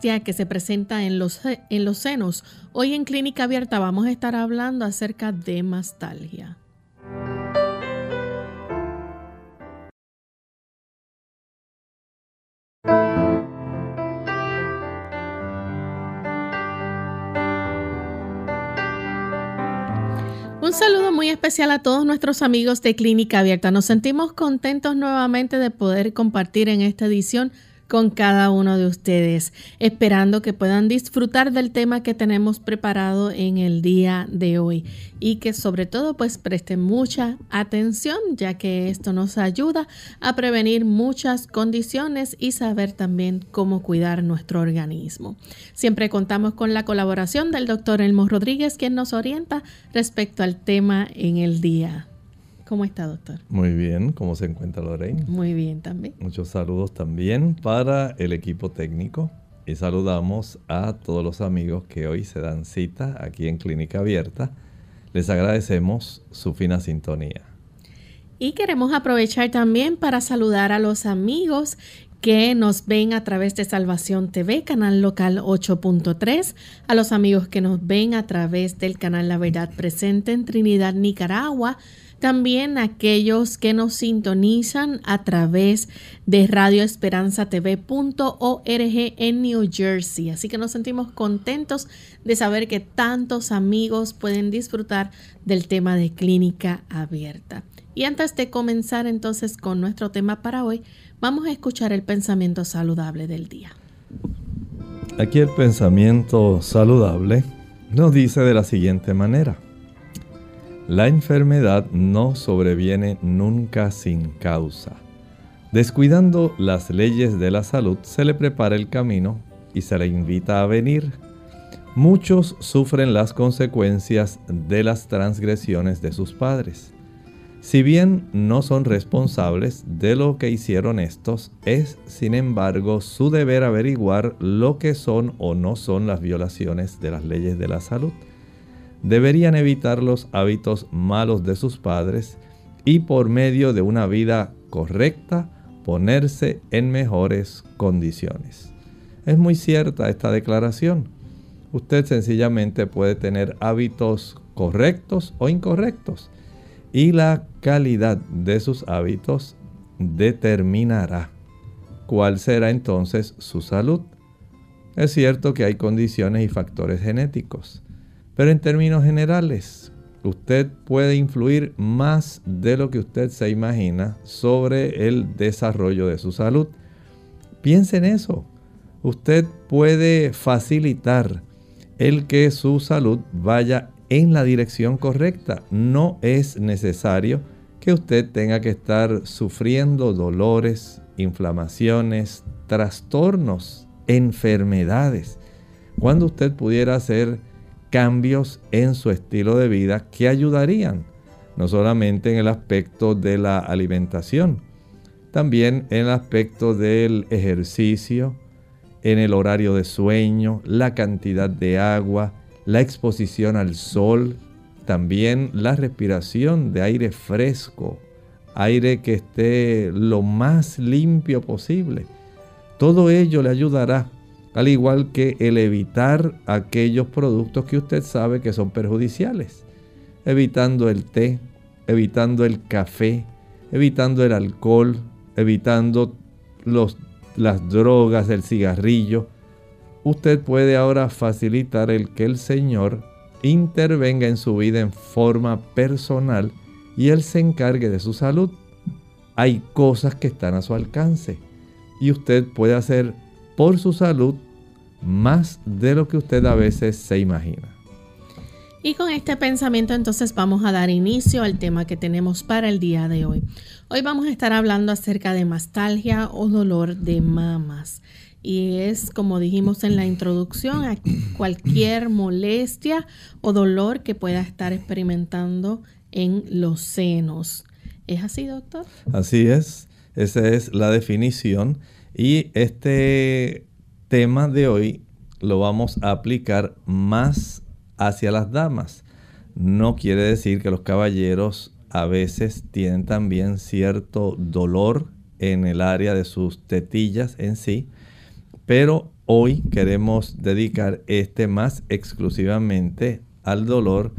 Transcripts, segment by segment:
Que se presenta en los, en los senos. Hoy en Clínica Abierta vamos a estar hablando acerca de mastalgia. Un saludo muy especial a todos nuestros amigos de Clínica Abierta. Nos sentimos contentos nuevamente de poder compartir en esta edición con cada uno de ustedes, esperando que puedan disfrutar del tema que tenemos preparado en el día de hoy y que sobre todo pues presten mucha atención ya que esto nos ayuda a prevenir muchas condiciones y saber también cómo cuidar nuestro organismo. Siempre contamos con la colaboración del doctor Elmo Rodríguez quien nos orienta respecto al tema en el día. ¿Cómo está, doctor? Muy bien, ¿cómo se encuentra Lorraine? Muy bien también. Muchos saludos también para el equipo técnico y saludamos a todos los amigos que hoy se dan cita aquí en Clínica Abierta. Les agradecemos su fina sintonía. Y queremos aprovechar también para saludar a los amigos que nos ven a través de Salvación TV, canal local 8.3, a los amigos que nos ven a través del canal La Verdad Presente en Trinidad, Nicaragua, también aquellos que nos sintonizan a través de radioesperanzatv.org en New Jersey. Así que nos sentimos contentos de saber que tantos amigos pueden disfrutar del tema de clínica abierta. Y antes de comenzar entonces con nuestro tema para hoy, vamos a escuchar el pensamiento saludable del día. Aquí el pensamiento saludable nos dice de la siguiente manera. La enfermedad no sobreviene nunca sin causa. Descuidando las leyes de la salud, se le prepara el camino y se le invita a venir. Muchos sufren las consecuencias de las transgresiones de sus padres. Si bien no son responsables de lo que hicieron estos, es sin embargo su deber averiguar lo que son o no son las violaciones de las leyes de la salud deberían evitar los hábitos malos de sus padres y por medio de una vida correcta ponerse en mejores condiciones. Es muy cierta esta declaración. Usted sencillamente puede tener hábitos correctos o incorrectos y la calidad de sus hábitos determinará cuál será entonces su salud. Es cierto que hay condiciones y factores genéticos pero en términos generales, usted puede influir más de lo que usted se imagina sobre el desarrollo de su salud. Piense en eso. Usted puede facilitar el que su salud vaya en la dirección correcta. No es necesario que usted tenga que estar sufriendo dolores, inflamaciones, trastornos, enfermedades. Cuando usted pudiera hacer cambios en su estilo de vida que ayudarían no solamente en el aspecto de la alimentación, también en el aspecto del ejercicio, en el horario de sueño, la cantidad de agua, la exposición al sol, también la respiración de aire fresco, aire que esté lo más limpio posible. Todo ello le ayudará, al igual que el evitar aquellos productos que usted sabe que son perjudiciales, evitando el té, evitando el café, evitando el alcohol, evitando los, las drogas, el cigarrillo. Usted puede ahora facilitar el que el Señor intervenga en su vida en forma personal y Él se encargue de su salud. Hay cosas que están a su alcance y usted puede hacer por su salud más de lo que usted a veces se imagina. Y con este pensamiento entonces vamos a dar inicio al tema que tenemos para el día de hoy. Hoy vamos a estar hablando acerca de mastalgia o dolor de mamas. Y es, como dijimos en la introducción, a cualquier molestia o dolor que pueda estar experimentando en los senos. ¿Es así, doctor? Así es. Esa es la definición. Y este tema de hoy lo vamos a aplicar más hacia las damas. No quiere decir que los caballeros a veces tienen también cierto dolor en el área de sus tetillas en sí, pero hoy queremos dedicar este más exclusivamente al dolor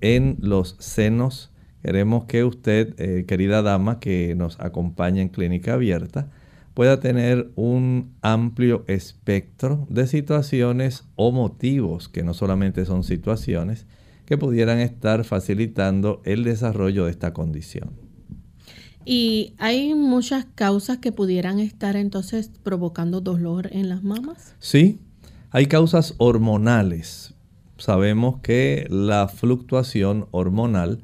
en los senos. Queremos que usted, eh, querida dama que nos acompaña en clínica abierta, pueda tener un amplio espectro de situaciones o motivos, que no solamente son situaciones, que pudieran estar facilitando el desarrollo de esta condición. ¿Y hay muchas causas que pudieran estar entonces provocando dolor en las mamas? Sí, hay causas hormonales. Sabemos que la fluctuación hormonal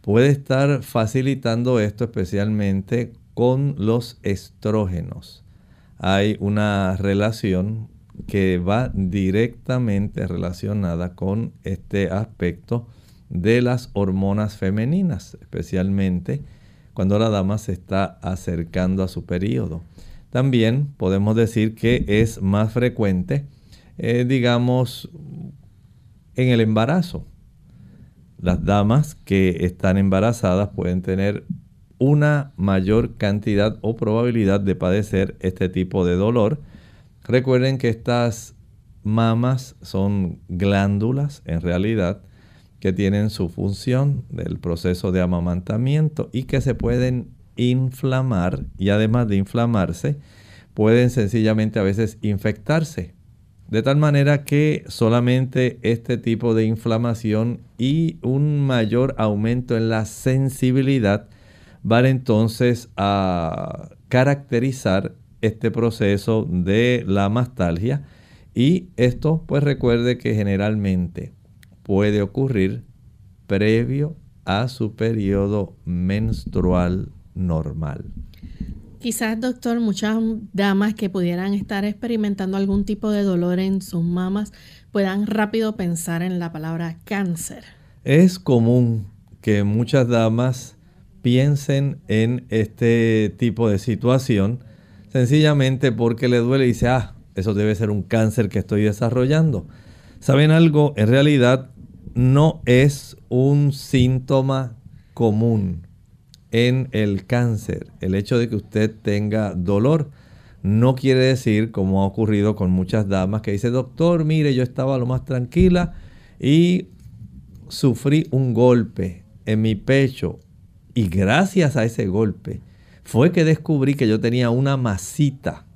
puede estar facilitando esto especialmente con los estrógenos. Hay una relación que va directamente relacionada con este aspecto de las hormonas femeninas, especialmente cuando la dama se está acercando a su periodo. También podemos decir que es más frecuente, eh, digamos, en el embarazo. Las damas que están embarazadas pueden tener una mayor cantidad o probabilidad de padecer este tipo de dolor. Recuerden que estas mamas son glándulas en realidad que tienen su función del proceso de amamantamiento y que se pueden inflamar y además de inflamarse pueden sencillamente a veces infectarse. De tal manera que solamente este tipo de inflamación y un mayor aumento en la sensibilidad van entonces a caracterizar este proceso de la mastalgia y esto pues recuerde que generalmente puede ocurrir previo a su periodo menstrual normal. Quizás, doctor, muchas damas que pudieran estar experimentando algún tipo de dolor en sus mamas puedan rápido pensar en la palabra cáncer. Es común que muchas damas piensen en este tipo de situación sencillamente porque le duele y dice, ah, eso debe ser un cáncer que estoy desarrollando. ¿Saben algo? En realidad no es un síntoma común en el cáncer. El hecho de que usted tenga dolor no quiere decir, como ha ocurrido con muchas damas, que dice, doctor, mire, yo estaba lo más tranquila y sufrí un golpe en mi pecho y gracias a ese golpe fue que descubrí que yo tenía una masita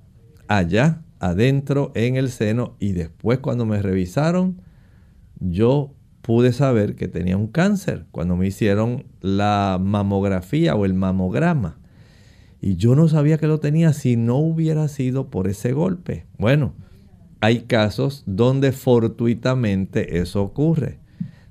allá adentro en el seno y después cuando me revisaron yo pude saber que tenía un cáncer cuando me hicieron la mamografía o el mamograma. Y yo no sabía que lo tenía si no hubiera sido por ese golpe. Bueno, hay casos donde fortuitamente eso ocurre.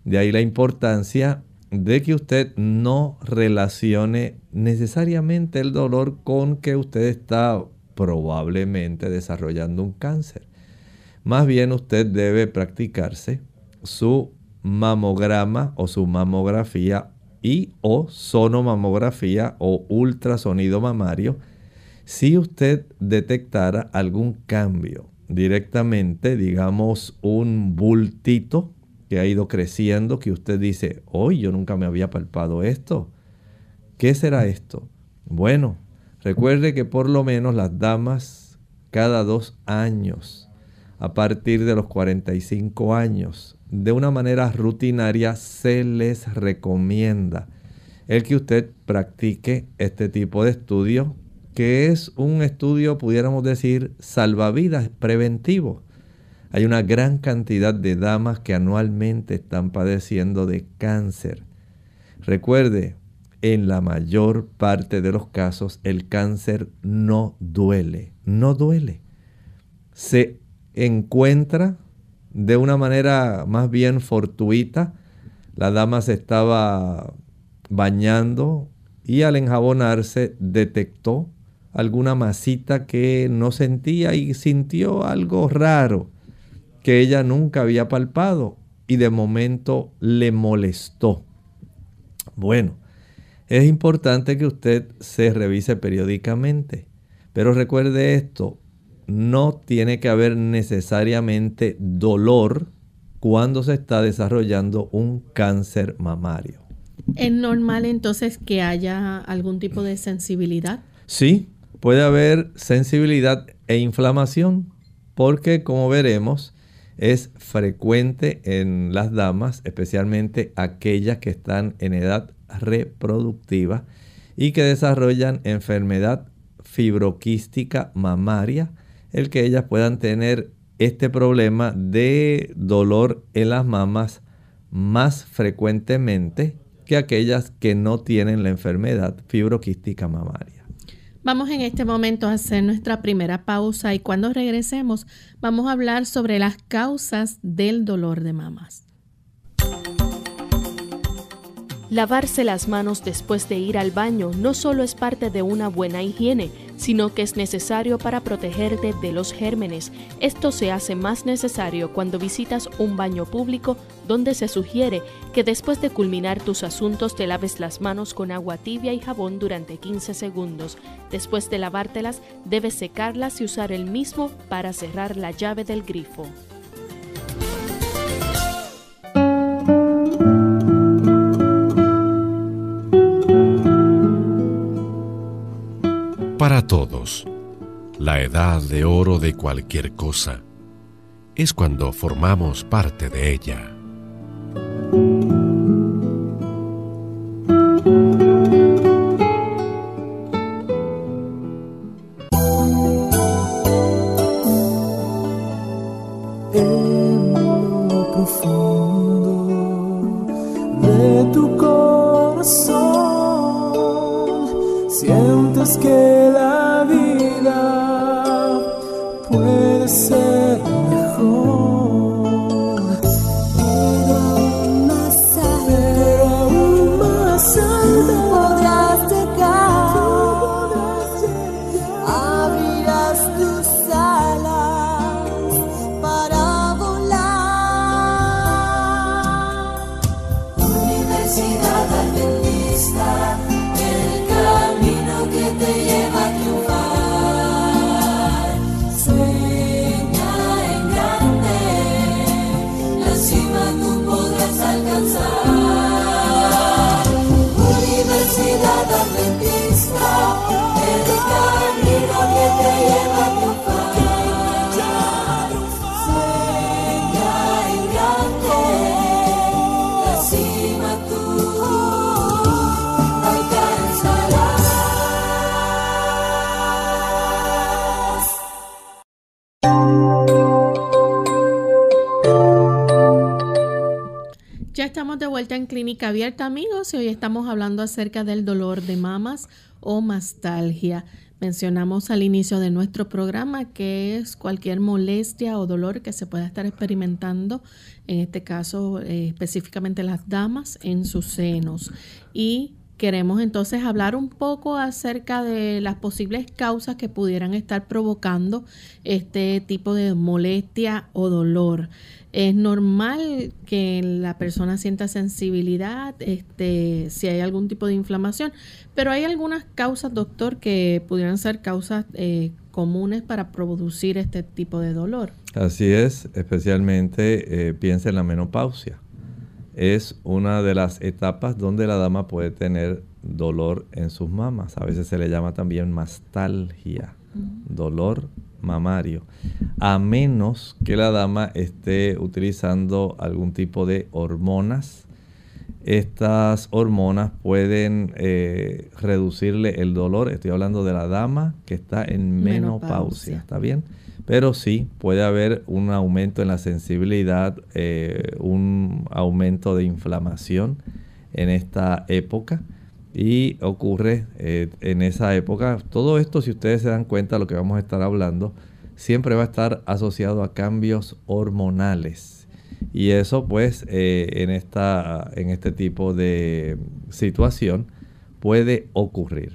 De ahí la importancia de que usted no relacione necesariamente el dolor con que usted está probablemente desarrollando un cáncer. Más bien usted debe practicarse su mamograma o su mamografía y o sonomamografía o ultrasonido mamario si usted detectara algún cambio directamente, digamos un bultito que ha ido creciendo, que usted dice, hoy yo nunca me había palpado esto. ¿Qué será esto? Bueno, recuerde que por lo menos las damas cada dos años, a partir de los 45 años, de una manera rutinaria se les recomienda el que usted practique este tipo de estudio, que es un estudio, pudiéramos decir, salvavidas preventivo. Hay una gran cantidad de damas que anualmente están padeciendo de cáncer. Recuerde, en la mayor parte de los casos el cáncer no duele, no duele. Se encuentra de una manera más bien fortuita. La dama se estaba bañando y al enjabonarse detectó alguna masita que no sentía y sintió algo raro que ella nunca había palpado y de momento le molestó. Bueno, es importante que usted se revise periódicamente, pero recuerde esto, no tiene que haber necesariamente dolor cuando se está desarrollando un cáncer mamario. ¿Es normal entonces que haya algún tipo de sensibilidad? Sí, puede haber sensibilidad e inflamación, porque como veremos, es frecuente en las damas, especialmente aquellas que están en edad reproductiva y que desarrollan enfermedad fibroquística mamaria, el que ellas puedan tener este problema de dolor en las mamas más frecuentemente que aquellas que no tienen la enfermedad fibroquística mamaria. Vamos en este momento a hacer nuestra primera pausa y cuando regresemos vamos a hablar sobre las causas del dolor de mamas. Lavarse las manos después de ir al baño no solo es parte de una buena higiene, sino que es necesario para protegerte de los gérmenes. Esto se hace más necesario cuando visitas un baño público donde se sugiere que después de culminar tus asuntos te laves las manos con agua tibia y jabón durante 15 segundos. Después de lavártelas, debes secarlas y usar el mismo para cerrar la llave del grifo. Para todos, la edad de oro de cualquier cosa es cuando formamos parte de ella. Abierta, amigos, y hoy estamos hablando acerca del dolor de mamas o mastalgia. Mencionamos al inicio de nuestro programa que es cualquier molestia o dolor que se pueda estar experimentando, en este caso eh, específicamente las damas, en sus senos. Y queremos entonces hablar un poco acerca de las posibles causas que pudieran estar provocando este tipo de molestia o dolor. Es normal que la persona sienta sensibilidad, este, si hay algún tipo de inflamación, pero hay algunas causas, doctor, que pudieran ser causas eh, comunes para producir este tipo de dolor. Así es, especialmente eh, piensa en la menopausia. Es una de las etapas donde la dama puede tener dolor en sus mamas. A veces se le llama también mastalgia, dolor mamario. A menos que la dama esté utilizando algún tipo de hormonas. Estas hormonas pueden eh, reducirle el dolor. Estoy hablando de la dama que está en menopausia. ¿Está bien? Pero sí puede haber un aumento en la sensibilidad, eh, un aumento de inflamación en esta época y ocurre eh, en esa época. Todo esto, si ustedes se dan cuenta, lo que vamos a estar hablando, siempre va a estar asociado a cambios hormonales. Y eso pues eh, en, esta, en este tipo de situación puede ocurrir.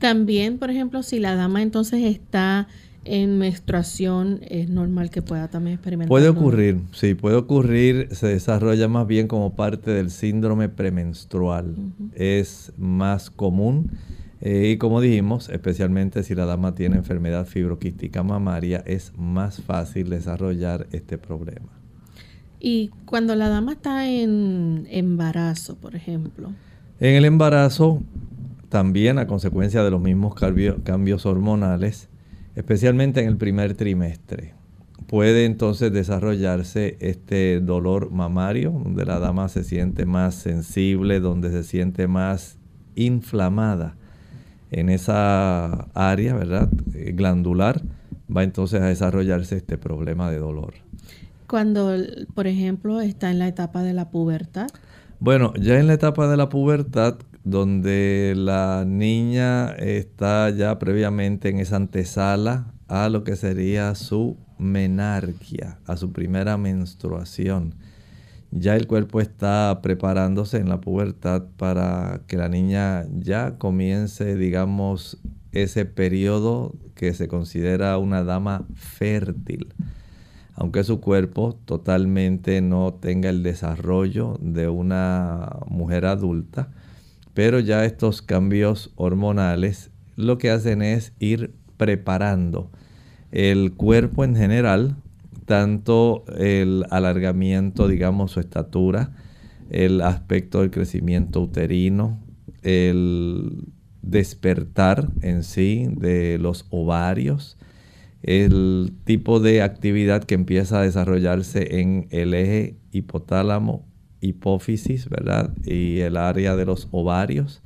También, por ejemplo, si la dama entonces está en menstruación es normal que pueda también experimentar. Puede ocurrir, sí, puede ocurrir, se desarrolla más bien como parte del síndrome premenstrual. Es más común eh, y como dijimos, especialmente si la dama tiene enfermedad fibroquística mamaria, es más fácil desarrollar este problema. Y cuando la dama está en embarazo, por ejemplo. En el embarazo, también a consecuencia de los mismos cambios hormonales, especialmente en el primer trimestre. Puede entonces desarrollarse este dolor mamario, donde la dama se siente más sensible, donde se siente más inflamada en esa área, ¿verdad? Glandular, va entonces a desarrollarse este problema de dolor. Cuando, por ejemplo, está en la etapa de la pubertad. Bueno, ya en la etapa de la pubertad donde la niña está ya previamente en esa antesala a lo que sería su menarquia, a su primera menstruación. Ya el cuerpo está preparándose en la pubertad para que la niña ya comience, digamos, ese periodo que se considera una dama fértil. Aunque su cuerpo totalmente no tenga el desarrollo de una mujer adulta, pero ya estos cambios hormonales lo que hacen es ir preparando el cuerpo en general, tanto el alargamiento, digamos, su estatura, el aspecto del crecimiento uterino, el despertar en sí de los ovarios, el tipo de actividad que empieza a desarrollarse en el eje hipotálamo hipófisis, ¿verdad? Y el área de los ovarios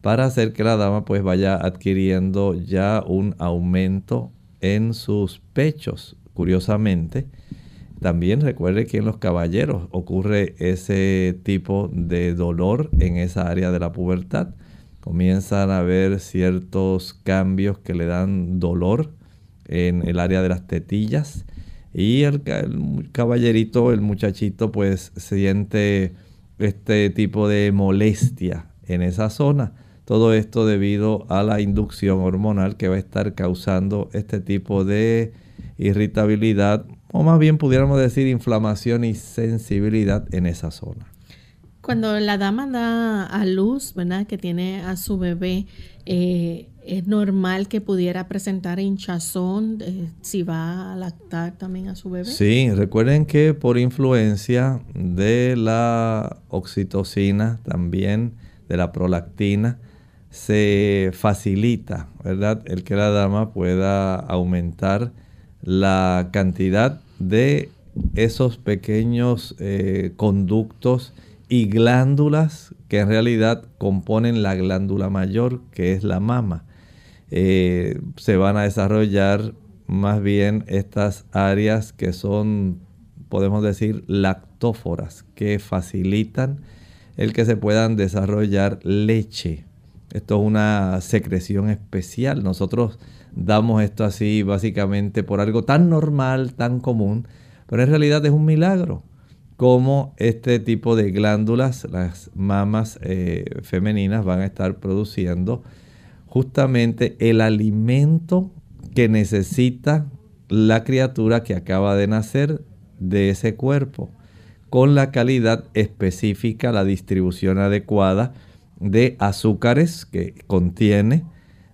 para hacer que la dama pues vaya adquiriendo ya un aumento en sus pechos. Curiosamente, también recuerde que en los caballeros ocurre ese tipo de dolor en esa área de la pubertad. Comienzan a haber ciertos cambios que le dan dolor en el área de las tetillas y el, caballerito, el muchachito, pues siente este tipo de molestia en esa zona. Todo esto debido a la inducción hormonal que va a estar causando este tipo de irritabilidad, o más bien pudiéramos decir inflamación y sensibilidad en esa zona. Cuando la dama da a luz, ¿verdad? Que tiene a su bebé, eh, es normal que pudiera presentar hinchazón eh, si va a lactar también a su bebé. Sí, recuerden que por influencia de la oxitocina, también de la prolactina, se facilita, ¿verdad? El que la dama pueda aumentar la cantidad de esos pequeños eh, conductos y glándulas que en realidad componen la glándula mayor, que es la mama. Eh, se van a desarrollar más bien estas áreas que son, podemos decir, lactóforas, que facilitan el que se puedan desarrollar leche. Esto es una secreción especial. Nosotros damos esto así básicamente por algo tan normal, tan común, pero en realidad es un milagro cómo este tipo de glándulas, las mamas eh, femeninas, van a estar produciendo justamente el alimento que necesita la criatura que acaba de nacer de ese cuerpo, con la calidad específica, la distribución adecuada de azúcares que contiene,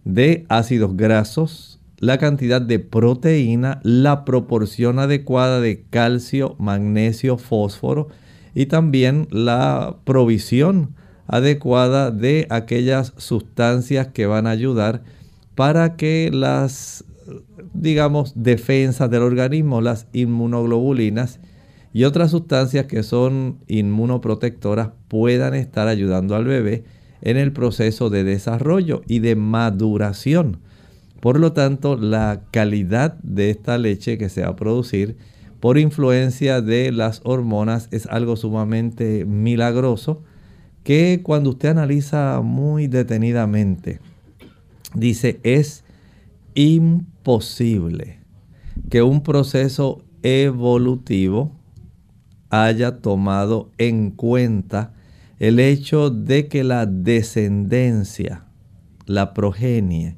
de ácidos grasos, la cantidad de proteína, la proporción adecuada de calcio, magnesio, fósforo y también la provisión adecuada de aquellas sustancias que van a ayudar para que las, digamos, defensas del organismo, las inmunoglobulinas y otras sustancias que son inmunoprotectoras puedan estar ayudando al bebé en el proceso de desarrollo y de maduración. Por lo tanto, la calidad de esta leche que se va a producir por influencia de las hormonas es algo sumamente milagroso que cuando usted analiza muy detenidamente, dice, es imposible que un proceso evolutivo haya tomado en cuenta el hecho de que la descendencia, la progenie,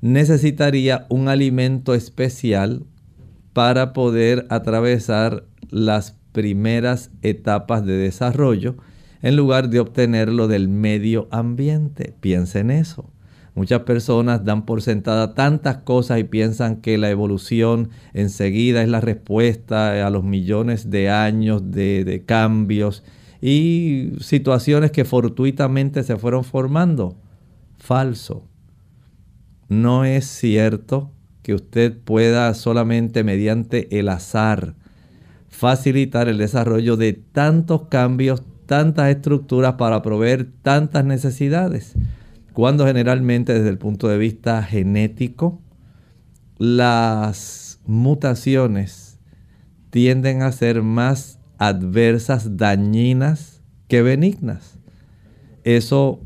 necesitaría un alimento especial para poder atravesar las primeras etapas de desarrollo en lugar de obtenerlo del medio ambiente. Piensa en eso. Muchas personas dan por sentada tantas cosas y piensan que la evolución enseguida es la respuesta a los millones de años de, de cambios y situaciones que fortuitamente se fueron formando. Falso. No es cierto que usted pueda solamente mediante el azar facilitar el desarrollo de tantos cambios, tantas estructuras para proveer tantas necesidades, cuando generalmente desde el punto de vista genético, las mutaciones tienden a ser más adversas, dañinas que benignas. Eso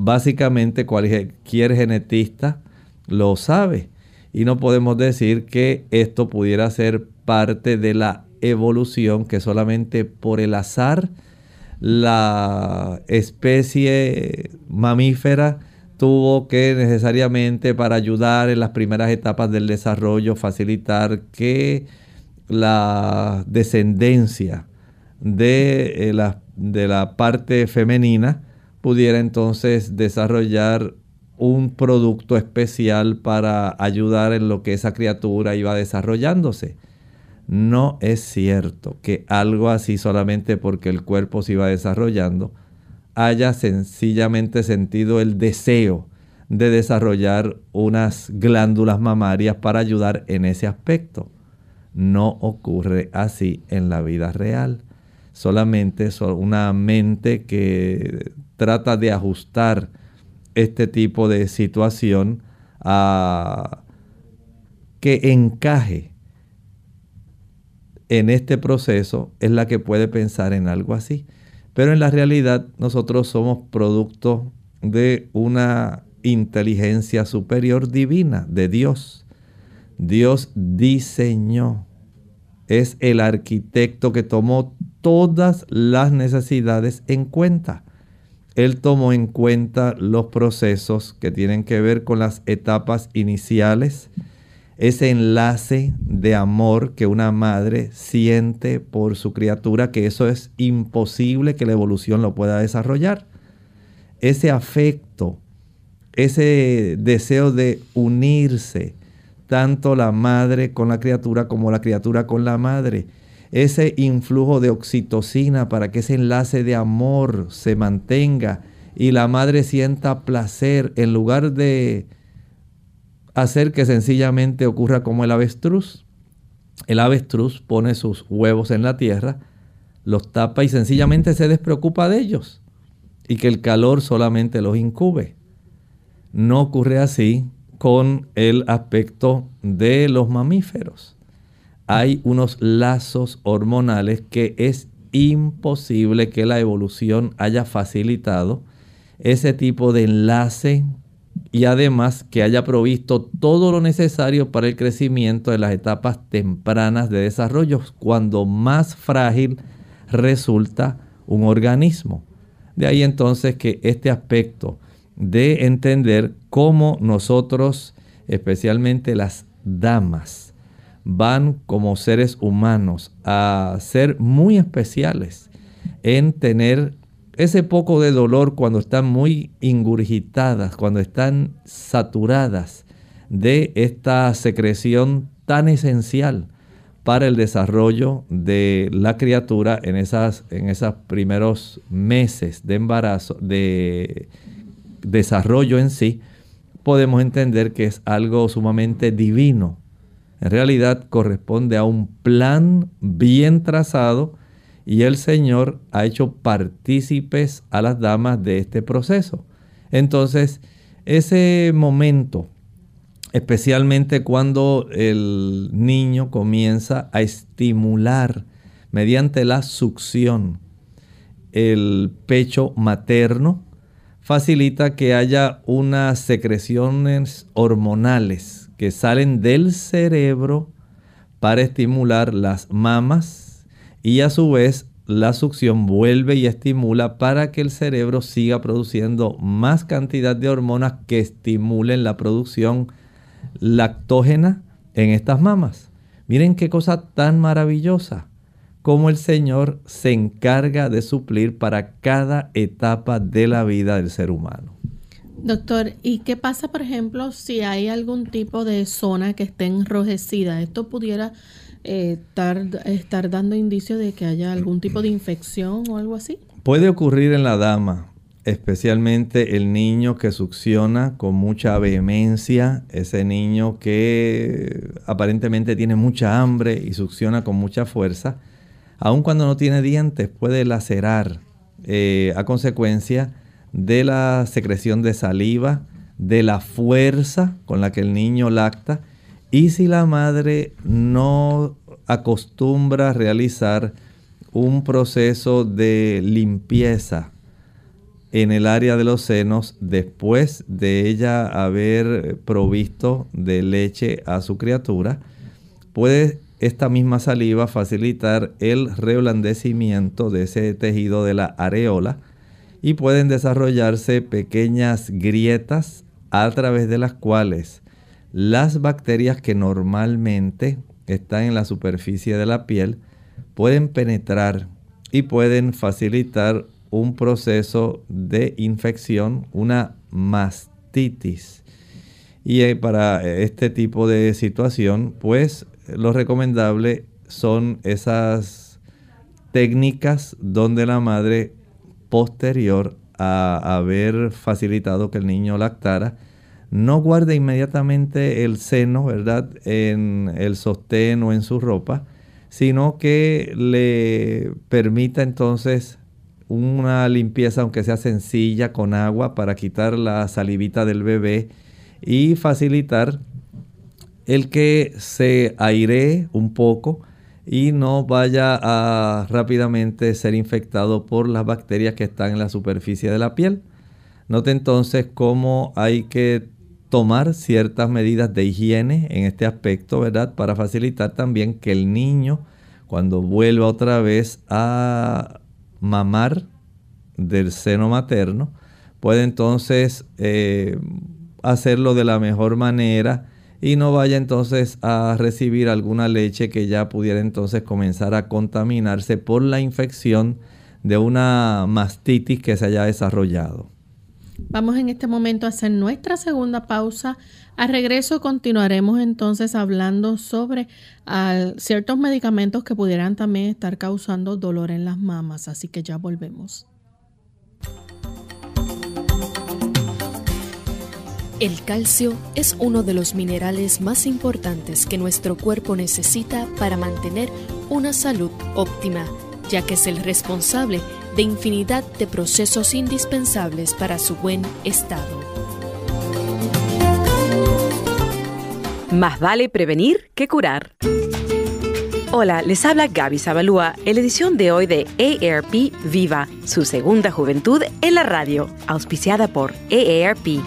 básicamente cualquier genetista lo sabe. Y no podemos decir que esto pudiera ser parte de la evolución, que solamente por el azar la especie mamífera tuvo que necesariamente para ayudar en las primeras etapas del desarrollo facilitar que la descendencia de, eh, la, de la parte femenina pudiera entonces desarrollar un producto especial para ayudar en lo que esa criatura iba desarrollándose. No es cierto que algo así solamente porque el cuerpo se iba desarrollando haya sencillamente sentido el deseo de desarrollar unas glándulas mamarias para ayudar en ese aspecto no ocurre así en la vida real. Solamente una mente que trata de ajustar este tipo de situación a que encaje en este proceso es la que puede pensar en algo así. Pero en la realidad nosotros somos producto de una inteligencia superior divina de Dios. Dios diseñó es el arquitecto que tomó todas las necesidades en cuenta. Él tomó en cuenta los procesos que tienen que ver con las etapas iniciales, ese enlace de amor que una madre siente por su criatura, que eso es imposible que la evolución lo pueda desarrollar. Ese afecto, ese deseo de unirse, tanto la madre con la criatura como la criatura con la madre. Ese influjo de oxitocina para que ese enlace de amor se mantenga y la madre sienta placer en lugar de hacer que sencillamente ocurra como el avestruz. El avestruz pone sus huevos en la tierra, los tapa y sencillamente se despreocupa de ellos y que el calor solamente los incube. No ocurre así con el aspecto de los mamíferos. Hay unos lazos hormonales que es imposible que la evolución haya facilitado ese tipo de enlace y además que haya provisto todo lo necesario para el crecimiento de las etapas tempranas de desarrollo, cuando más frágil resulta un organismo. De ahí entonces que este aspecto de entender cómo nosotros, especialmente las damas, van como seres humanos a ser muy especiales en tener ese poco de dolor cuando están muy ingurgitadas, cuando están saturadas de esta secreción tan esencial para el desarrollo de la criatura en, en esos primeros meses de embarazo, de desarrollo en sí, podemos entender que es algo sumamente divino. En realidad corresponde a un plan bien trazado y el Señor ha hecho partícipes a las damas de este proceso. Entonces, ese momento, especialmente cuando el niño comienza a estimular mediante la succión el pecho materno, facilita que haya unas secreciones hormonales que salen del cerebro para estimular las mamas y a su vez la succión vuelve y estimula para que el cerebro siga produciendo más cantidad de hormonas que estimulen la producción lactógena en estas mamas. Miren qué cosa tan maravillosa, cómo el Señor se encarga de suplir para cada etapa de la vida del ser humano. Doctor, ¿y qué pasa, por ejemplo, si hay algún tipo de zona que esté enrojecida? ¿Esto pudiera eh, estar, dando indicio de que haya algún tipo de infección o algo así? Puede ocurrir en la dama, especialmente el niño que succiona con mucha vehemencia, ese niño que aparentemente tiene mucha hambre y succiona con mucha fuerza, aun cuando no tiene dientes, puede lacerar eh, a consecuencia de la secreción de saliva, de la fuerza con la que el niño lacta y si la madre no acostumbra a realizar un proceso de limpieza en el área de los senos después de ella haber provisto de leche a su criatura, puede esta misma saliva facilitar el reblandecimiento de ese tejido de la areola y pueden desarrollarse pequeñas grietas a través de las cuales las bacterias que normalmente están en la superficie de la piel pueden penetrar y pueden facilitar un proceso de infección, una mastitis. Y eh, para este tipo de situación, pues lo recomendable son esas técnicas donde la madre posterior a haber facilitado que el niño lactara, no guarde inmediatamente el seno, ¿verdad?, en el sostén o en su ropa, sino que le permita entonces una limpieza, aunque sea sencilla, con agua para quitar la salivita del bebé y facilitar el que se airee un poco y no vaya a rápidamente ser infectado por las bacterias que están en la superficie de la piel. Note entonces cómo hay que tomar ciertas medidas de higiene en este aspecto, ¿verdad? Para facilitar también que el niño, cuando vuelva otra vez a mamar del seno materno, puede entonces eh, hacerlo de la mejor manera y no vaya entonces a recibir alguna leche que ya pudiera entonces comenzar a contaminarse por la infección de una mastitis que se haya desarrollado. Vamos en este momento a hacer nuestra segunda pausa. A regreso continuaremos entonces hablando sobre ciertos medicamentos que pudieran también estar causando dolor en las mamas, así que ya volvemos. El calcio es uno de los minerales más importantes que nuestro cuerpo necesita para mantener una salud óptima, ya que es el responsable de infinidad de procesos indispensables para su buen estado. Más vale prevenir que curar. Hola, les habla Gaby Zabalúa en la edición de hoy de AARP Viva, su segunda juventud en la radio, auspiciada por AARP.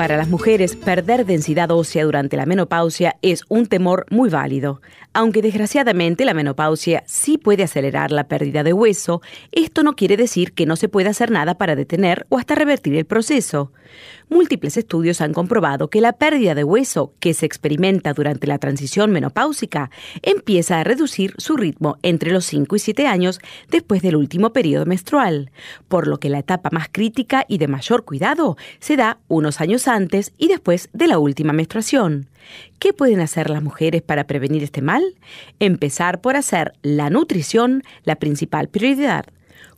Para las mujeres, perder densidad ósea durante la menopausia es un temor muy válido. Aunque desgraciadamente la menopausia sí puede acelerar la pérdida de hueso, esto no quiere decir que no se pueda hacer nada para detener o hasta revertir el proceso. Múltiples estudios han comprobado que la pérdida de hueso que se experimenta durante la transición menopáusica empieza a reducir su ritmo entre los 5 y 7 años después del último periodo menstrual, por lo que la etapa más crítica y de mayor cuidado se da unos años antes y después de la última menstruación. ¿Qué pueden hacer las mujeres para prevenir este mal? Empezar por hacer la nutrición la principal prioridad.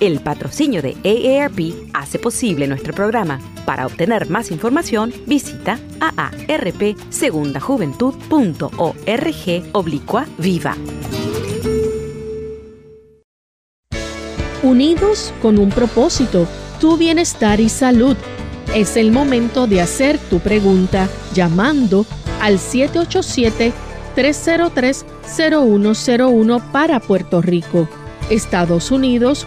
El patrocinio de AARP hace posible nuestro programa. Para obtener más información, visita aarpsegundajuventud.org oblicua viva. Unidos con un propósito, tu bienestar y salud. Es el momento de hacer tu pregunta llamando al 787-303-0101 para Puerto Rico, Estados Unidos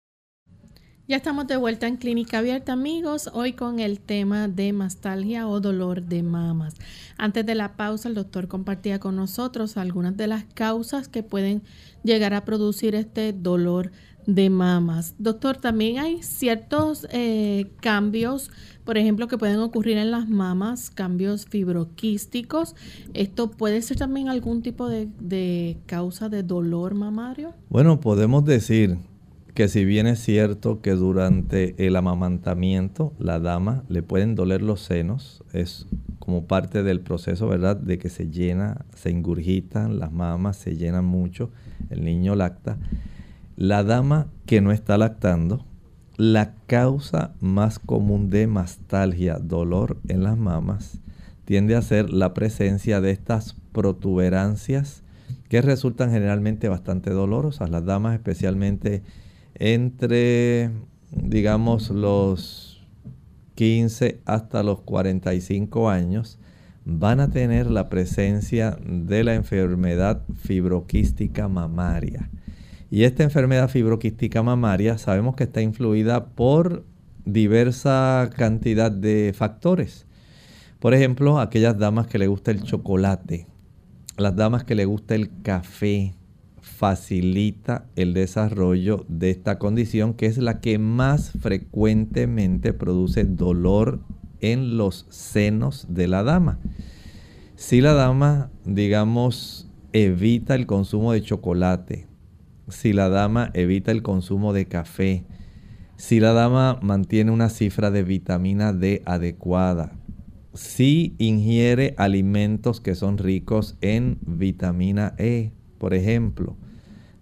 Ya estamos de vuelta en Clínica Abierta, amigos, hoy con el tema de mastalgia o dolor de mamas. Antes de la pausa, el doctor compartía con nosotros algunas de las causas que pueden llegar a producir este dolor de mamas. Doctor, también hay ciertos eh, cambios, por ejemplo, que pueden ocurrir en las mamas, cambios fibroquísticos. ¿Esto puede ser también algún tipo de, de causa de dolor mamario? Bueno, podemos decir que si bien es cierto que durante el amamantamiento la dama le pueden doler los senos, es como parte del proceso, ¿verdad? De que se llena, se ingurgitan las mamas, se llenan mucho, el niño lacta. La dama que no está lactando, la causa más común de mastalgia, dolor en las mamas, tiende a ser la presencia de estas protuberancias que resultan generalmente bastante dolorosas. Las damas especialmente entre, digamos, los 15 hasta los 45 años, van a tener la presencia de la enfermedad fibroquística mamaria. Y esta enfermedad fibroquística mamaria sabemos que está influida por diversa cantidad de factores. Por ejemplo, aquellas damas que le gusta el chocolate, las damas que le gusta el café, facilita el desarrollo de esta condición que es la que más frecuentemente produce dolor en los senos de la dama. Si la dama, digamos, evita el consumo de chocolate, si la dama evita el consumo de café, si la dama mantiene una cifra de vitamina D adecuada, si ingiere alimentos que son ricos en vitamina E, por ejemplo,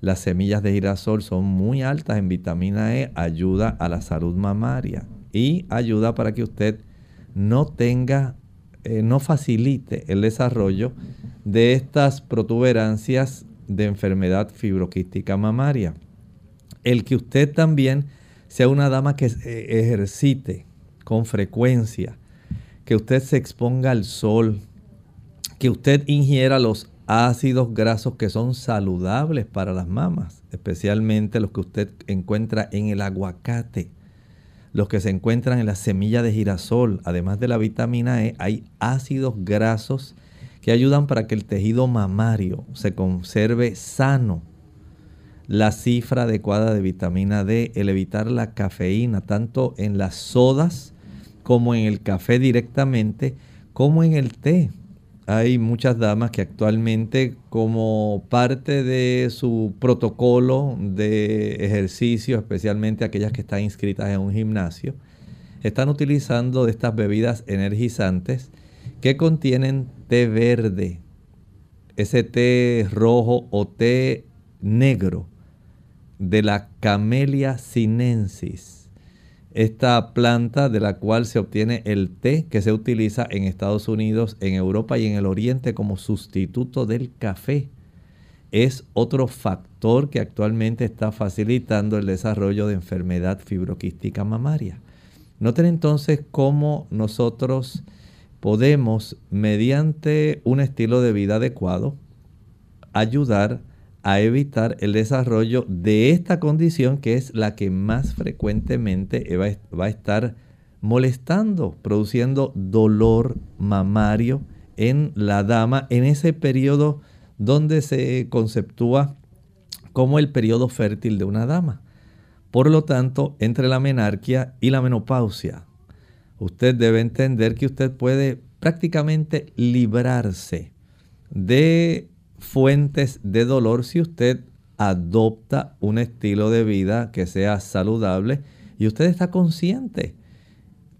las semillas de girasol son muy altas en vitamina E, ayuda a la salud mamaria y ayuda para que usted no tenga, eh, no facilite el desarrollo de estas protuberancias de enfermedad fibroquística mamaria. El que usted también sea una dama que eh, ejercite con frecuencia, que usted se exponga al sol, que usted ingiera los ácidos grasos que son saludables para las mamas, especialmente los que usted encuentra en el aguacate, los que se encuentran en la semilla de girasol, además de la vitamina E, hay ácidos grasos que ayudan para que el tejido mamario se conserve sano. La cifra adecuada de vitamina D, el evitar la cafeína, tanto en las sodas como en el café directamente, como en el té hay muchas damas que actualmente como parte de su protocolo de ejercicio, especialmente aquellas que están inscritas en un gimnasio, están utilizando estas bebidas energizantes que contienen té verde, ese té rojo o té negro de la Camellia sinensis. Esta planta de la cual se obtiene el té que se utiliza en Estados Unidos, en Europa y en el Oriente como sustituto del café. Es otro factor que actualmente está facilitando el desarrollo de enfermedad fibroquística mamaria. Noten entonces cómo nosotros podemos, mediante un estilo de vida adecuado, ayudar a evitar el desarrollo de esta condición que es la que más frecuentemente va a estar molestando, produciendo dolor mamario en la dama en ese periodo donde se conceptúa como el periodo fértil de una dama. Por lo tanto, entre la menarquia y la menopausia, usted debe entender que usted puede prácticamente librarse de fuentes de dolor si usted adopta un estilo de vida que sea saludable y usted está consciente.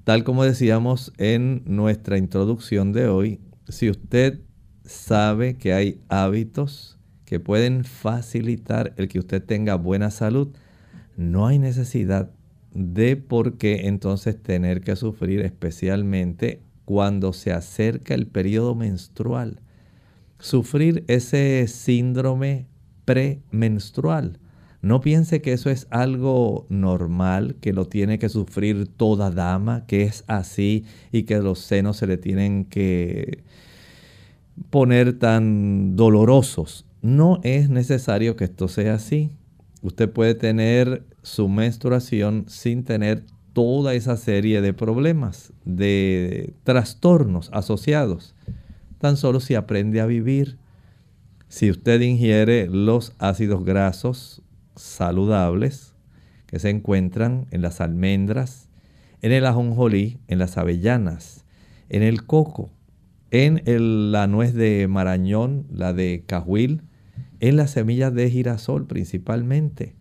Tal como decíamos en nuestra introducción de hoy, si usted sabe que hay hábitos que pueden facilitar el que usted tenga buena salud, no hay necesidad de por qué entonces tener que sufrir especialmente cuando se acerca el periodo menstrual sufrir ese síndrome premenstrual. No piense que eso es algo normal, que lo tiene que sufrir toda dama, que es así y que los senos se le tienen que poner tan dolorosos. No es necesario que esto sea así. Usted puede tener su menstruación sin tener toda esa serie de problemas, de trastornos asociados tan solo si aprende a vivir. Si usted ingiere los ácidos grasos saludables que se encuentran en las almendras, en el ajonjolí, en las avellanas, en el coco, en la nuez de marañón, la de cajuil, en las semillas de girasol principalmente,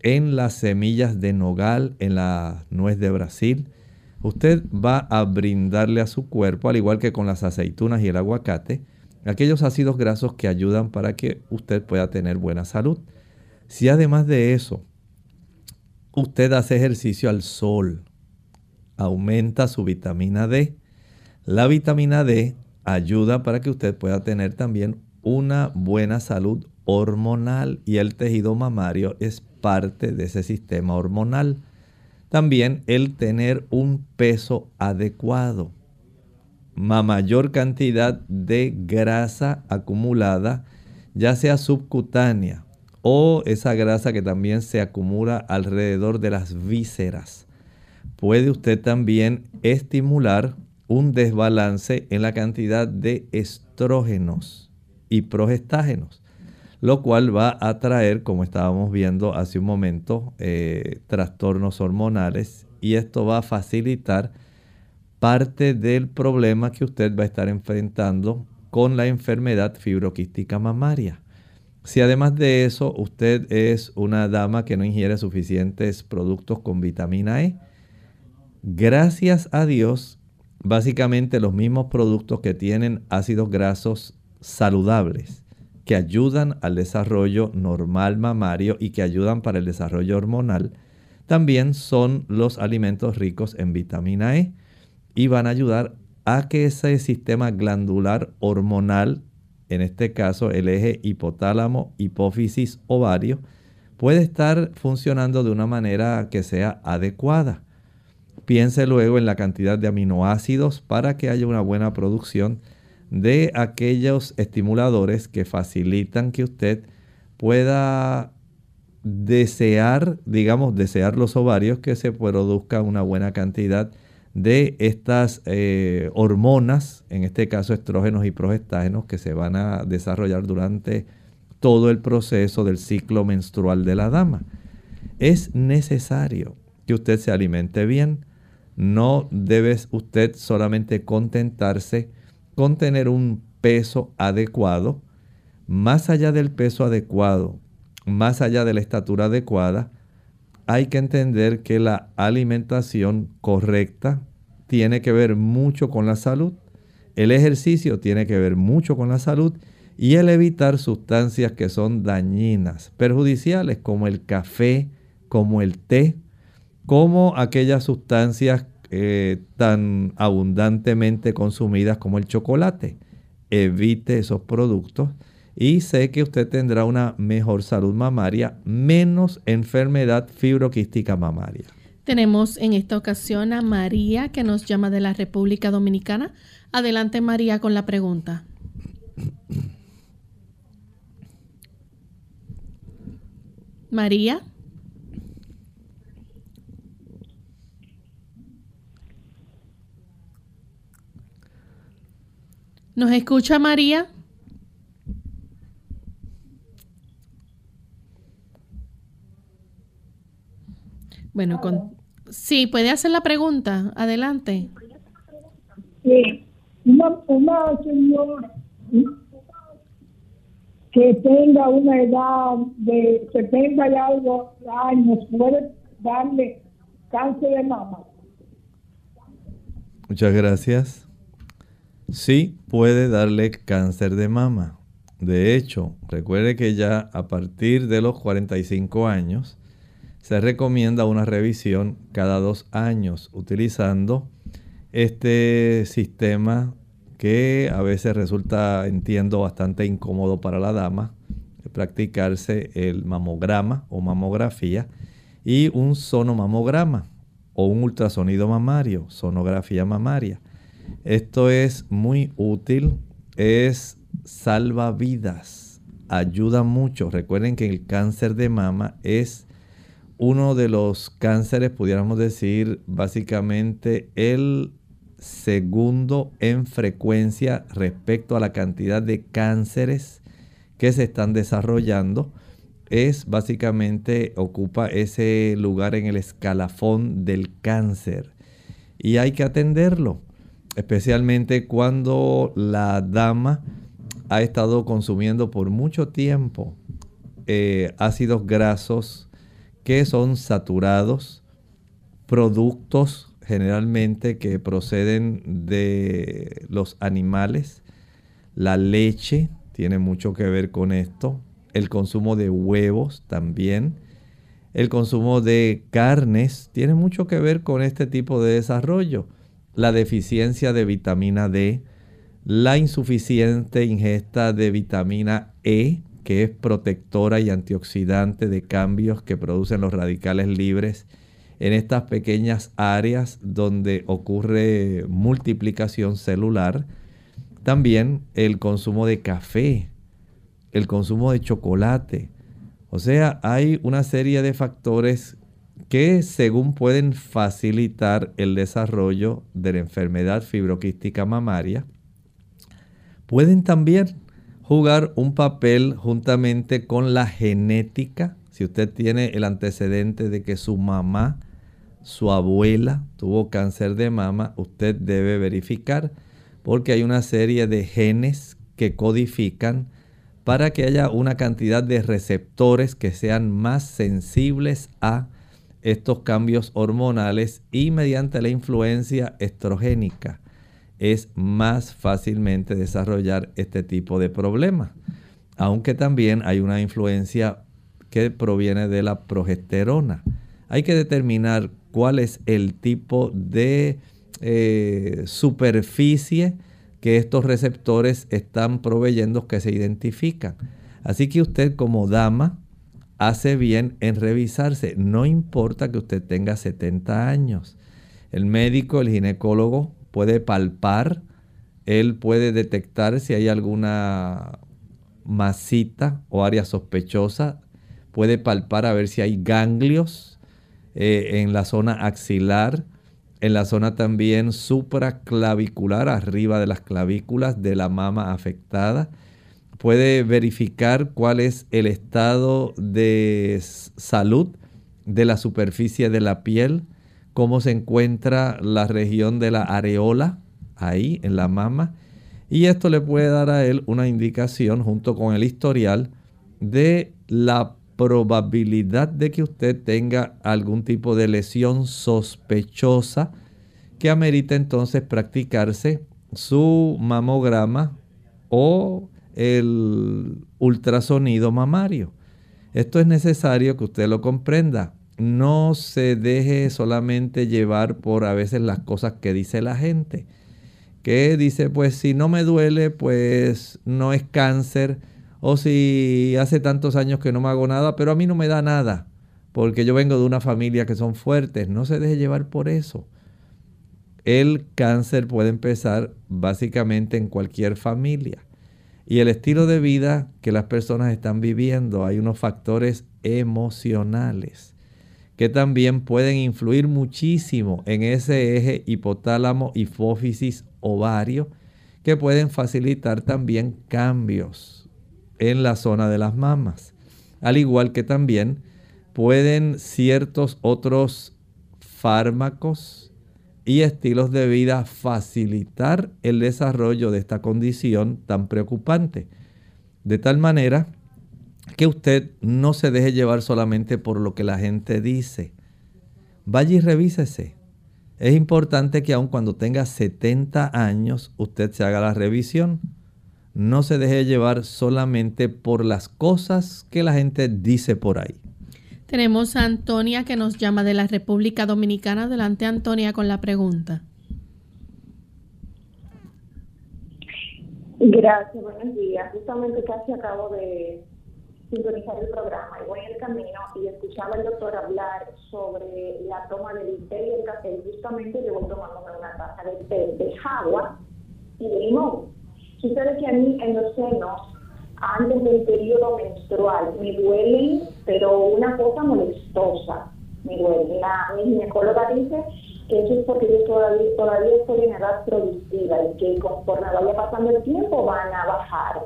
en las semillas de nogal, en la nuez de Brasil, usted va a brindarle a su cuerpo, al igual que con las aceitunas y el aguacate, aquellos ácidos grasos que ayudan para que usted pueda tener buena salud. Si además de eso, usted hace ejercicio al sol, aumenta su vitamina D. La vitamina D ayuda para que usted pueda tener también una buena salud hormonal y el tejido mamario es parte de ese sistema hormonal. También el tener un peso adecuado. mayor cantidad de grasa acumulada, ya sea subcutánea o esa grasa que también se acumula alrededor de las vísceras. Puede usted también estimular un desbalance en la cantidad de estrógenos y progestágenos lo cual va a traer, como estábamos viendo hace un momento, eh, trastornos hormonales y esto va a facilitar parte del problema que usted va a estar enfrentando con la enfermedad fibroquística mamaria. Si además de eso usted es una dama que no ingiere suficientes productos con vitamina E, gracias a Dios, básicamente los mismos productos que tienen ácidos grasos saludables que ayudan al desarrollo normal mamario y que ayudan para el desarrollo hormonal, también son los alimentos ricos en vitamina E y van a ayudar a que ese sistema glandular hormonal, en este caso el eje hipotálamo, hipófisis, ovario, puede estar funcionando de una manera que sea adecuada. Piense luego en la cantidad de aminoácidos para que haya una buena producción de aquellos estimuladores que facilitan que usted pueda desear, digamos, desear los ovarios, que se produzca una buena cantidad de estas eh, hormonas, en este caso estrógenos y progestágenos, que se van a desarrollar durante todo el proceso del ciclo menstrual de la dama. Es necesario que usted se alimente bien. No debe usted solamente contentarse con tener un peso adecuado, más allá del peso adecuado, más allá de la estatura adecuada, hay que entender que la alimentación correcta tiene que ver mucho con la salud. El ejercicio tiene que ver mucho con la salud y el evitar sustancias que son dañinas, perjudiciales como el café, como el té, como aquellas sustancias eh, tan abundantemente consumidas como el chocolate. Evite esos productos y sé que usted tendrá una mejor salud mamaria, menos enfermedad fibroquística mamaria. Tenemos en esta ocasión a María que nos llama de la República Dominicana. Adelante María con la pregunta. María. ¿Nos escucha María? Bueno, con... sí, puede hacer la pregunta. Adelante. Sí, una, una señora que tenga una edad de 70 y algo años puede darle cáncer de mama. Muchas gracias. Sí, puede darle cáncer de mama. De hecho, recuerde que ya a partir de los 45 años se recomienda una revisión cada dos años utilizando este sistema que a veces resulta, entiendo, bastante incómodo para la dama, practicarse el mamograma o mamografía y un sonomamograma o un ultrasonido mamario, sonografía mamaria. Esto es muy útil, es salvavidas, ayuda mucho. Recuerden que el cáncer de mama es uno de los cánceres, pudiéramos decir, básicamente el segundo en frecuencia respecto a la cantidad de cánceres que se están desarrollando. Es básicamente, ocupa ese lugar en el escalafón del cáncer. Y hay que atenderlo, especialmente cuando la dama ha estado consumiendo por mucho tiempo eh, ácidos grasos, que son saturados, productos generalmente que proceden de los animales. La leche tiene mucho que ver con esto. El consumo de huevos también. El consumo de carnes tiene mucho que ver con este tipo de desarrollo. La deficiencia de vitamina D, la insuficiente ingesta de vitamina E, que es protectora y antioxidante de cambios que producen los radicales libres en estas pequeñas áreas donde ocurre multiplicación celular. También el consumo de café, el consumo de chocolate. O sea, hay una serie de factores que según pueden facilitar el desarrollo de la enfermedad fibroquística mamaria, pueden también jugar un papel juntamente con la genética. Si usted tiene el antecedente de que su mamá, su abuela tuvo cáncer de mama, usted debe verificar porque hay una serie de genes que codifican para que haya una cantidad de receptores que sean más sensibles a estos cambios hormonales y mediante la influencia estrogénica es más fácilmente desarrollar este tipo de problemas. Aunque también hay una influencia que proviene de la progesterona. Hay que determinar cuál es el tipo de eh, superficie que estos receptores están proveyendo que se identifican. Así que usted como dama hace bien en revisarse. No importa que usted tenga 70 años. El médico, el ginecólogo puede palpar, él puede detectar si hay alguna masita o área sospechosa, puede palpar a ver si hay ganglios eh, en la zona axilar, en la zona también supraclavicular, arriba de las clavículas de la mama afectada. Puede verificar cuál es el estado de salud de la superficie de la piel, cómo se encuentra la región de la areola, ahí en la mama. Y esto le puede dar a él una indicación junto con el historial de la probabilidad de que usted tenga algún tipo de lesión sospechosa que amerita entonces practicarse su mamograma o el ultrasonido mamario. Esto es necesario que usted lo comprenda. No se deje solamente llevar por a veces las cosas que dice la gente. Que dice, pues si no me duele, pues no es cáncer. O si hace tantos años que no me hago nada, pero a mí no me da nada. Porque yo vengo de una familia que son fuertes. No se deje llevar por eso. El cáncer puede empezar básicamente en cualquier familia. Y el estilo de vida que las personas están viviendo, hay unos factores emocionales que también pueden influir muchísimo en ese eje hipotálamo, hipófisis, ovario, que pueden facilitar también cambios en la zona de las mamas. Al igual que también pueden ciertos otros fármacos, y estilos de vida facilitar el desarrollo de esta condición tan preocupante. De tal manera que usted no se deje llevar solamente por lo que la gente dice. Vaya y revísese. Es importante que aun cuando tenga 70 años usted se haga la revisión. No se deje llevar solamente por las cosas que la gente dice por ahí. Tenemos a Antonia que nos llama de la República Dominicana. Adelante, Antonia, con la pregunta. Gracias, buenos días. Justamente casi acabo de sintonizar el programa y voy en el camino y escuchaba al doctor hablar sobre la toma del té y el café. Justamente yo voy tomando una taza de té de agua y de limón. Sucede que a mí en los senos antes del periodo menstrual. Me duelen, pero una cosa molestosa. Me duele. La, mi ginecóloga dice que eso es porque yo todavía, todavía estoy en edad productiva y que conforme vaya pasando el tiempo van a bajar.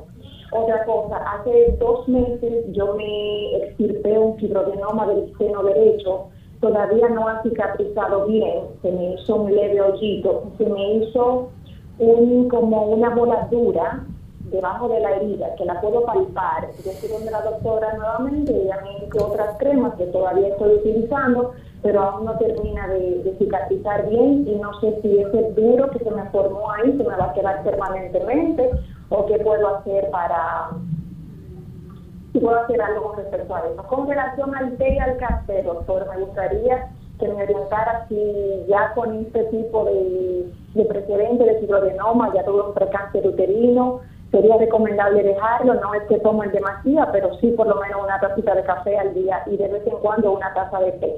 Otra cosa, hace dos meses yo me extirpé un fibroadenoma del seno derecho, todavía no ha cicatrizado bien, se me hizo un leve hoyito, se me hizo un, como una moladura debajo de la herida, que la puedo palpar. Yo estoy donde la doctora nuevamente, ella me otras cremas que todavía estoy utilizando, pero aún no termina de, cicatrizar bien y no sé si ese duro que se me formó ahí se me va a quedar permanentemente o qué puedo hacer para puedo hacer algo con respecto a eso. Con relación al té y al café, doctor, me gustaría que me orientara si ya con este tipo de, de precedente de fibroadenoma, ya tuve un precáncer uterino, sería recomendable dejarlo, no es que tomen demasiado, pero sí por lo menos una tacita de café al día y de vez en cuando una taza de té.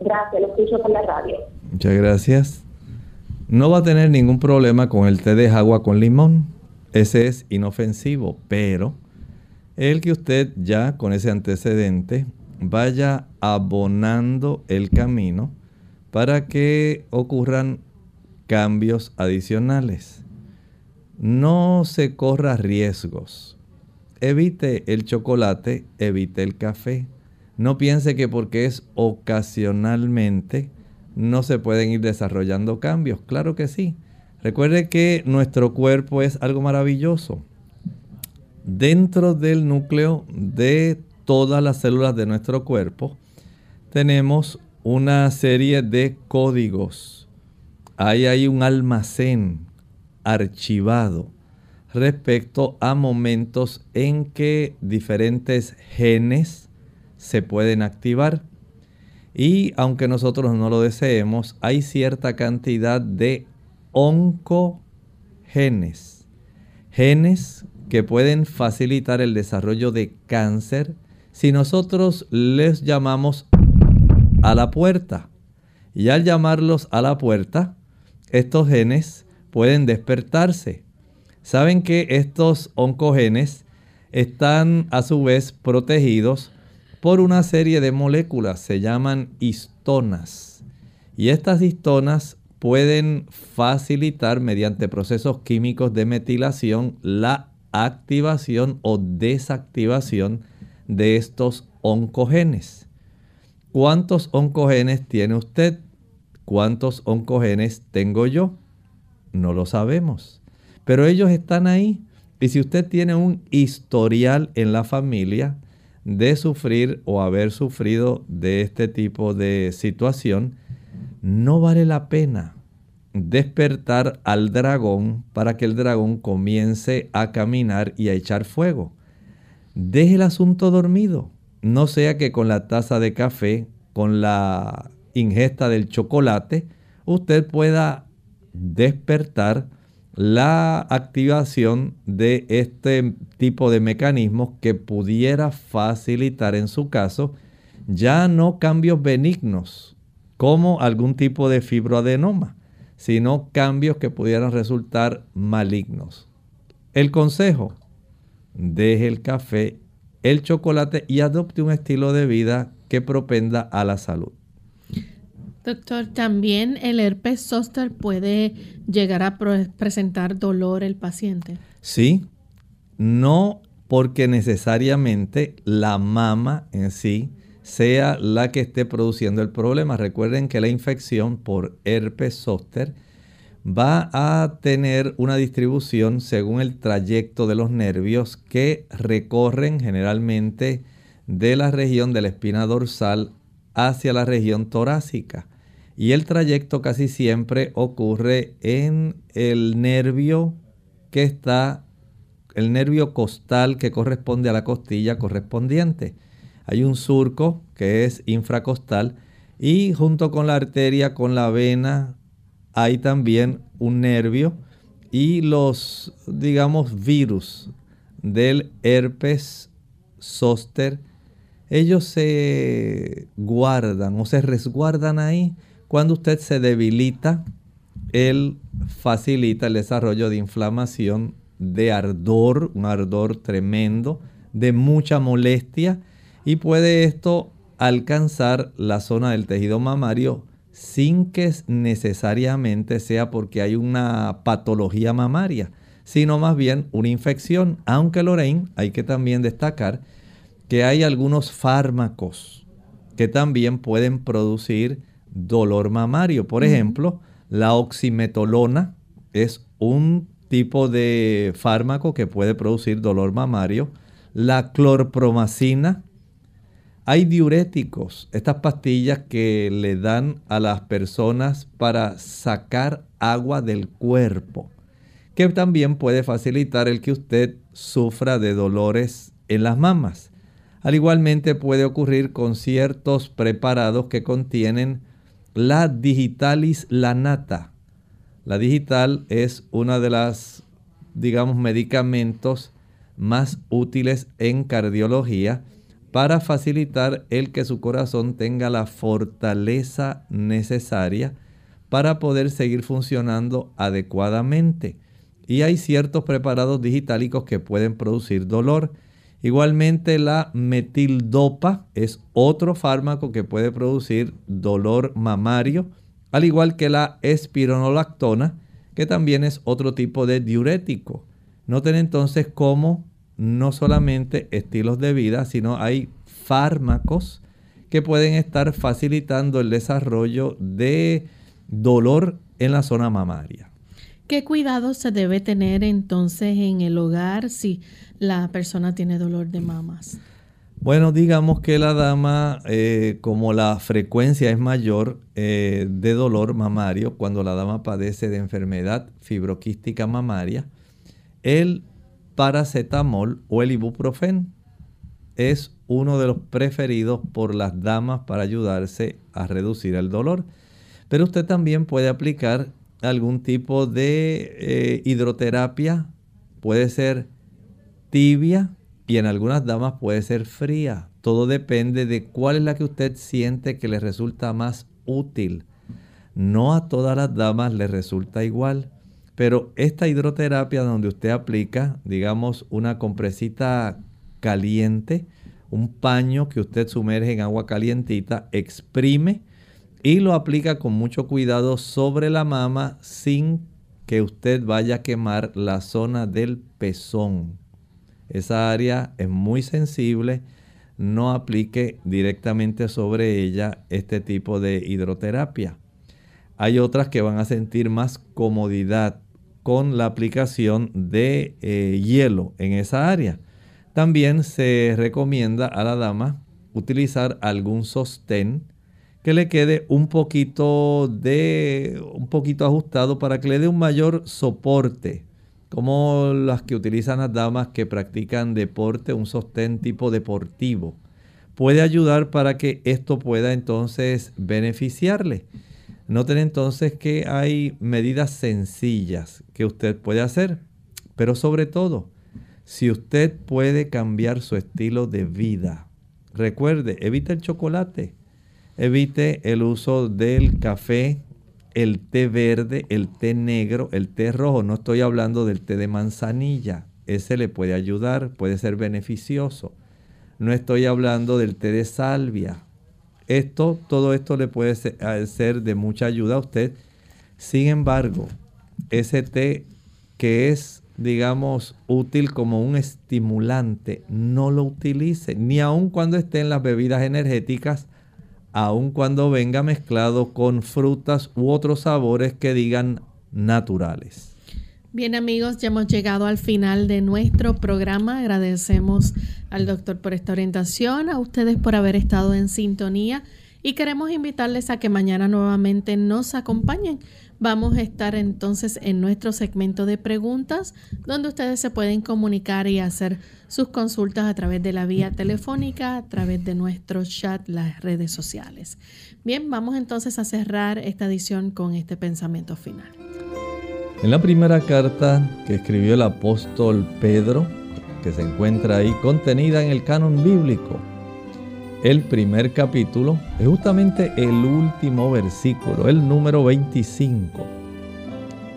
Gracias, lo escucho por la radio. Muchas gracias. No va a tener ningún problema con el té de agua con limón. Ese es inofensivo, pero el que usted ya con ese antecedente vaya abonando el camino para que ocurran cambios adicionales no se corra riesgos. Evite el chocolate, evite el café. No piense que porque es ocasionalmente no se pueden ir desarrollando cambios. Claro que sí. Recuerde que nuestro cuerpo es algo maravilloso. Dentro del núcleo de todas las células de nuestro cuerpo tenemos una serie de códigos. Hay ahí un almacén archivado respecto a momentos en que diferentes genes se pueden activar. Y aunque nosotros no lo deseemos, hay cierta cantidad de oncogenes. Genes que pueden facilitar el desarrollo de cáncer si nosotros les llamamos a la puerta. Y al llamarlos a la puerta, estos genes pueden despertarse. Saben que estos oncogenes están a su vez protegidos por una serie de moléculas, se llaman histonas. Y estas histonas pueden facilitar mediante procesos químicos de metilación la activación o desactivación de estos oncogenes. ¿Cuántos oncogenes tiene usted? ¿Cuántos oncogenes tengo yo? No lo sabemos. Pero ellos están ahí. Y si usted tiene un historial en la familia de sufrir o haber sufrido de este tipo de situación, no vale la pena despertar al dragón para que el dragón comience a caminar y a echar fuego. Deje el asunto dormido. No sea que con la taza de café, con la ingesta del chocolate, usted pueda despertar la activación de este tipo de mecanismos que pudiera facilitar en su caso ya no cambios benignos como algún tipo de fibroadenoma, sino cambios que pudieran resultar malignos. El consejo, deje el café, el chocolate y adopte un estilo de vida que propenda a la salud. Doctor, también el herpes zóster puede llegar a presentar dolor el paciente. Sí, no porque necesariamente la mama en sí sea la que esté produciendo el problema. Recuerden que la infección por herpes zóster va a tener una distribución según el trayecto de los nervios que recorren generalmente de la región de la espina dorsal hacia la región torácica. Y el trayecto casi siempre ocurre en el nervio que está, el nervio costal que corresponde a la costilla correspondiente. Hay un surco que es infracostal y junto con la arteria, con la vena, hay también un nervio y los, digamos, virus del herpes zóster, ellos se guardan o se resguardan ahí cuando usted se debilita, él facilita el desarrollo de inflamación, de ardor, un ardor tremendo, de mucha molestia y puede esto alcanzar la zona del tejido mamario sin que necesariamente sea porque hay una patología mamaria, sino más bien una infección. Aunque Lorraine, hay que también destacar que hay algunos fármacos que también pueden producir dolor mamario. Por ejemplo, la oximetolona es un tipo de fármaco que puede producir dolor mamario. La clorpromacina. Hay diuréticos, estas pastillas que le dan a las personas para sacar agua del cuerpo, que también puede facilitar el que usted sufra de dolores en las mamas. Al igualmente puede ocurrir con ciertos preparados que contienen la digitalis lanata. La digital es una de las, digamos, medicamentos más útiles en cardiología para facilitar el que su corazón tenga la fortaleza necesaria para poder seguir funcionando adecuadamente. Y hay ciertos preparados digitálicos que pueden producir dolor. Igualmente la metildopa es otro fármaco que puede producir dolor mamario, al igual que la espironolactona, que también es otro tipo de diurético. Noten entonces cómo no solamente estilos de vida, sino hay fármacos que pueden estar facilitando el desarrollo de dolor en la zona mamaria. ¿Qué cuidado se debe tener entonces en el hogar si la persona tiene dolor de mamas? Bueno, digamos que la dama, eh, como la frecuencia es mayor eh, de dolor mamario, cuando la dama padece de enfermedad fibroquística mamaria, el paracetamol o el ibuprofen es uno de los preferidos por las damas para ayudarse a reducir el dolor. Pero usted también puede aplicar algún tipo de eh, hidroterapia, puede ser tibia y en algunas damas puede ser fría. Todo depende de cuál es la que usted siente que le resulta más útil. No a todas las damas les resulta igual, pero esta hidroterapia donde usted aplica, digamos, una compresita caliente, un paño que usted sumerge en agua calientita, exprime y lo aplica con mucho cuidado sobre la mama sin que usted vaya a quemar la zona del pezón. Esa área es muy sensible. No aplique directamente sobre ella este tipo de hidroterapia. Hay otras que van a sentir más comodidad con la aplicación de eh, hielo en esa área. También se recomienda a la dama utilizar algún sostén que le quede un poquito de un poquito ajustado para que le dé un mayor soporte, como las que utilizan las damas que practican deporte, un sostén tipo deportivo. Puede ayudar para que esto pueda entonces beneficiarle. Noten entonces que hay medidas sencillas que usted puede hacer, pero sobre todo, si usted puede cambiar su estilo de vida, recuerde, evite el chocolate, evite el uso del café, el té verde, el té negro, el té rojo. No estoy hablando del té de manzanilla. Ese le puede ayudar, puede ser beneficioso. No estoy hablando del té de salvia. Esto, todo esto le puede ser de mucha ayuda a usted. Sin embargo, ese té que es, digamos, útil como un estimulante, no lo utilice, ni aun cuando esté en las bebidas energéticas aun cuando venga mezclado con frutas u otros sabores que digan naturales. Bien amigos, ya hemos llegado al final de nuestro programa. Agradecemos al doctor por esta orientación, a ustedes por haber estado en sintonía y queremos invitarles a que mañana nuevamente nos acompañen Vamos a estar entonces en nuestro segmento de preguntas donde ustedes se pueden comunicar y hacer sus consultas a través de la vía telefónica, a través de nuestro chat, las redes sociales. Bien, vamos entonces a cerrar esta edición con este pensamiento final. En la primera carta que escribió el apóstol Pedro, que se encuentra ahí contenida en el canon bíblico, el primer capítulo es justamente el último versículo, el número 25.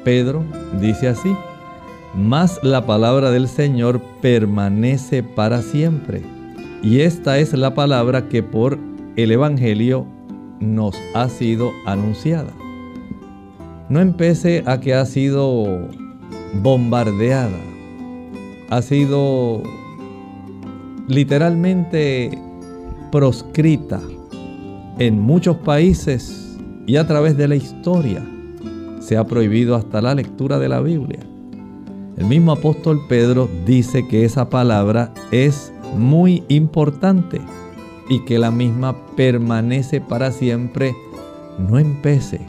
Pedro dice así, mas la palabra del Señor permanece para siempre. Y esta es la palabra que por el Evangelio nos ha sido anunciada. No empece a que ha sido bombardeada, ha sido literalmente proscrita en muchos países y a través de la historia. Se ha prohibido hasta la lectura de la Biblia. El mismo apóstol Pedro dice que esa palabra es muy importante y que la misma permanece para siempre. No empece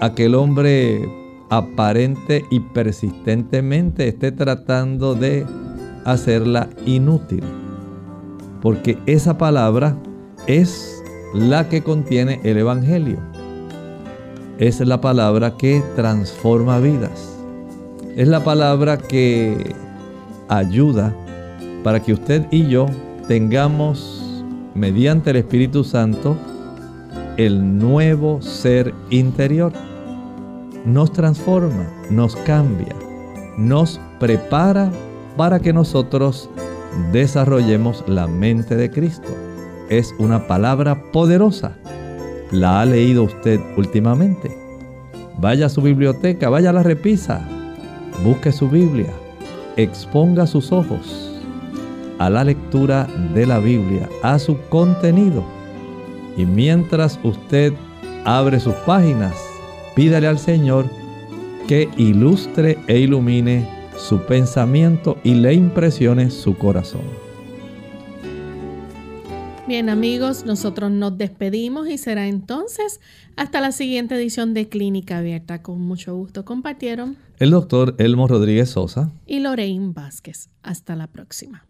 a que el hombre aparente y persistentemente esté tratando de hacerla inútil porque esa palabra es la que contiene el Evangelio. Es la palabra que transforma vidas. Es la palabra que ayuda para que usted y yo tengamos, mediante el Espíritu Santo, el nuevo ser interior. Nos transforma, nos cambia, nos prepara para que nosotros desarrollemos la mente de Cristo. Es una palabra poderosa. ¿La ha leído usted últimamente? Vaya a su biblioteca, vaya a la repisa, busque su Biblia, exponga sus ojos a la lectura de la Biblia, a su contenido. Y mientras usted abre sus páginas, pídale al Señor que ilustre e ilumine su pensamiento y le impresione su corazón. Bien amigos, nosotros nos despedimos y será entonces hasta la siguiente edición de Clínica Abierta. Con mucho gusto compartieron el doctor Elmo Rodríguez Sosa y Lorraine Vázquez. Hasta la próxima.